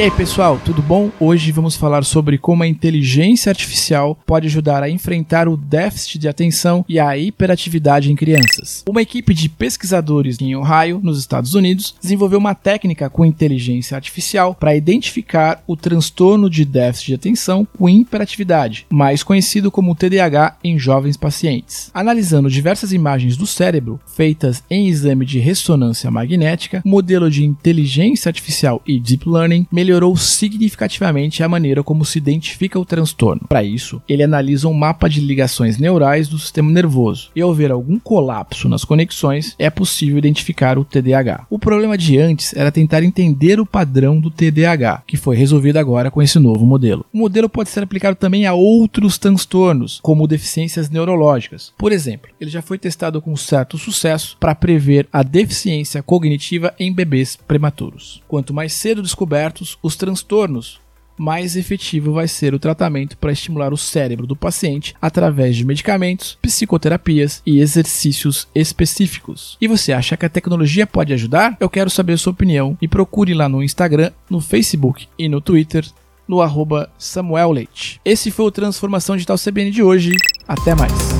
E aí, pessoal, tudo bom? Hoje vamos falar sobre como a inteligência artificial pode ajudar a enfrentar o déficit de atenção e a hiperatividade em crianças. Uma equipe de pesquisadores em Ohio, nos Estados Unidos, desenvolveu uma técnica com inteligência artificial para identificar o transtorno de déficit de atenção com hiperatividade, mais conhecido como TDAH em jovens pacientes. Analisando diversas imagens do cérebro feitas em exame de ressonância magnética, modelo de inteligência artificial e deep learning melhorou significativamente a maneira como se identifica o transtorno. Para isso, ele analisa um mapa de ligações neurais do sistema nervoso e, ao ver algum colapso nas conexões, é possível identificar o TDAH. O problema de antes era tentar entender o padrão do TDAH, que foi resolvido agora com esse novo modelo. O modelo pode ser aplicado também a outros transtornos, como deficiências neurológicas. Por exemplo, ele já foi testado com certo sucesso para prever a deficiência cognitiva em bebês prematuros. Quanto mais cedo descobertos os transtornos, mais efetivo vai ser o tratamento para estimular o cérebro do paciente através de medicamentos, psicoterapias e exercícios específicos. E você acha que a tecnologia pode ajudar? Eu quero saber a sua opinião e procure lá no Instagram, no Facebook e no Twitter no arroba Samuel Leite. Esse foi o Transformação Digital CBN de hoje. Até mais.